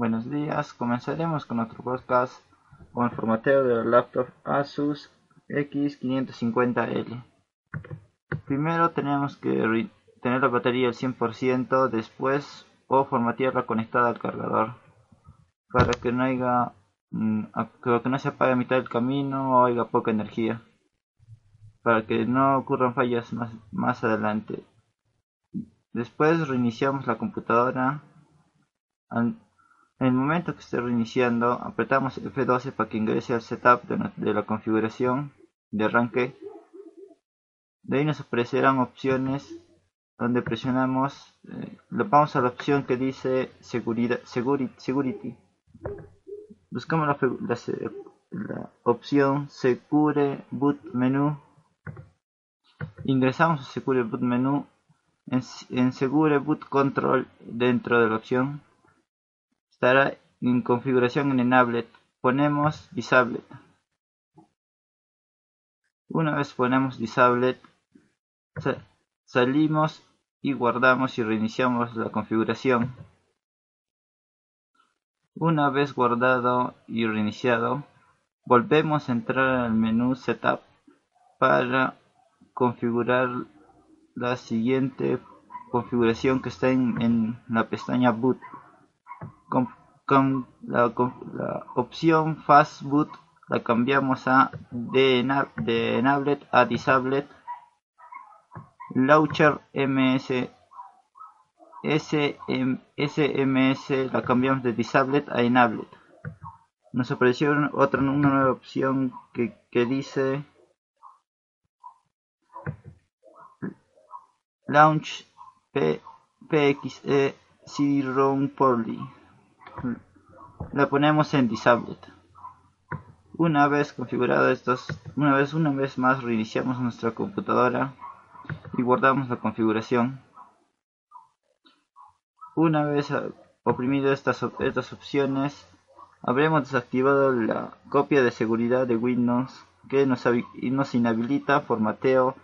Buenos días, comenzaremos con nuestro podcast con el formateo de la laptop Asus X550L. Primero tenemos que tener la batería al 100%, después o formatearla conectada al cargador para que no haya mm, que no se apague a mitad del camino o haya poca energía para que no ocurran fallas más, más adelante. Después reiniciamos la computadora. En el momento que esté reiniciando, apretamos F12 para que ingrese al setup de, la configuración de arranque. De ahí nos aparecerán opciones donde presionamos, eh, vamos a la opción que dice seguridad, security. Buscamos la, opción Secure Boot Menu. Ingresamos a Secure Boot Menu en Segure Boot Control dentro de la opción estará en configuración en Enabled. Ponemos Disabled. Una vez ponemos Disabled, salimos y guardamos y reiniciamos la configuración. Una vez guardado y reiniciado, volvemos a entrar al menú Setup para configurar la siguiente configuración que está en, la pestaña Boot. Con, la, opción Fast Boot la cambiamos a de, de a Disabled. Launcher MS SMS la cambiamos de Disabled a Enabled. Nos apareció otra una nueva opción que, que dice Launch PXE CD-ROM Poorly. La ponemos en Disabled. Una vez configurado estos, una vez una vez más reiniciamos nuestra computadora y guardamos la configuración. Una vez oprimido estas, estas opciones, habremos desactivado la copia de seguridad de Windows que nos, nos inhabilita formateo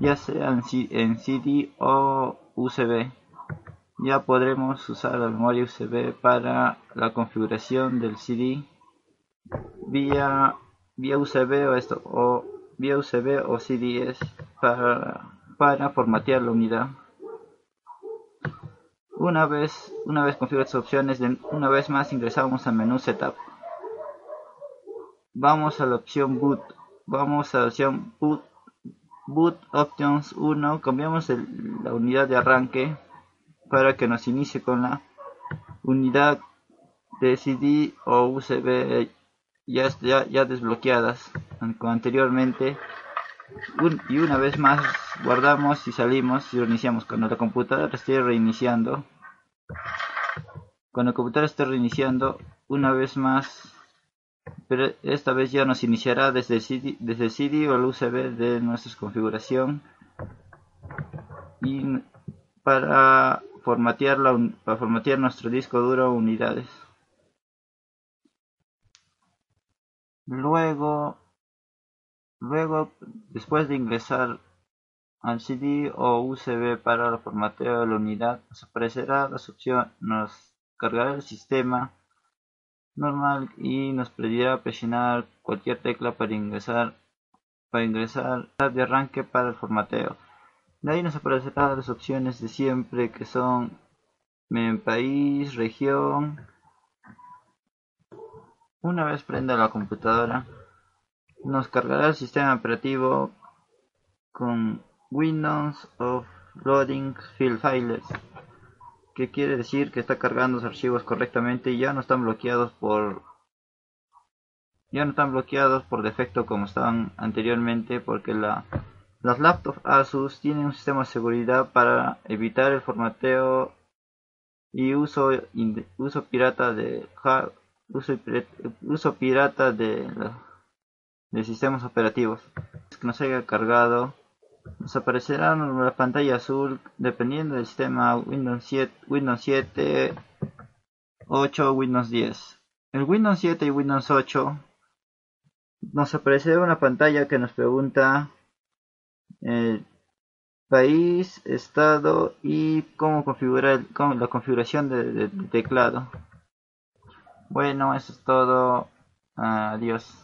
ya sea en CD o USB. Ya podremos usar la memoria USB para la configuración del CD vía, vía USB o, esto, o vía USB o CDS para, para formatear la unidad. Una vez, una vez configuradas opciones, una vez más ingresamos al menú Setup. Vamos a la opción Boot. Vamos a la opción Boot Boot Options 1 cambiamos la unidad de arranque para que nos inicie con la unidad de CD o USB ya, ya, desbloqueadas anteriormente y una vez más guardamos y salimos y reiniciamos. Cuando la computadora esté reiniciando cuando la computadora esté reiniciando una vez más pero esta vez ya nos iniciará desde el CD, desde CD o el USB de nuestra configuración. Y para formatear, para formatear nuestro disco duro unidades. Luego, luego, después de ingresar al CD o USB para el formateo de la unidad, nos aparecerá la opción, nos cargará el sistema normal y nos pedirá presionar cualquier tecla para ingresar para ingresar de arranque para el formateo. De ahí nos aparecerán las opciones de siempre que son país, región. Una vez prenda la computadora, nos cargará el sistema operativo con Windows of Loading Field Files que quiere decir que está cargando los archivos correctamente y ya no están bloqueados por ya no están bloqueados por defecto como estaban anteriormente porque la, las laptops Asus tienen un sistema de seguridad para evitar el formateo y uso pirata de uso, sistemas operativos que nos haya cargado nos aparecerá la pantalla azul dependiendo del sistema Windows 7, Windows 7, 8 o Windows 10. En Windows 7 y Windows 8 nos aparecerá una pantalla que nos pregunta el país, estado y cómo configurar la configuración de, teclado. Bueno, eso es todo. Adiós.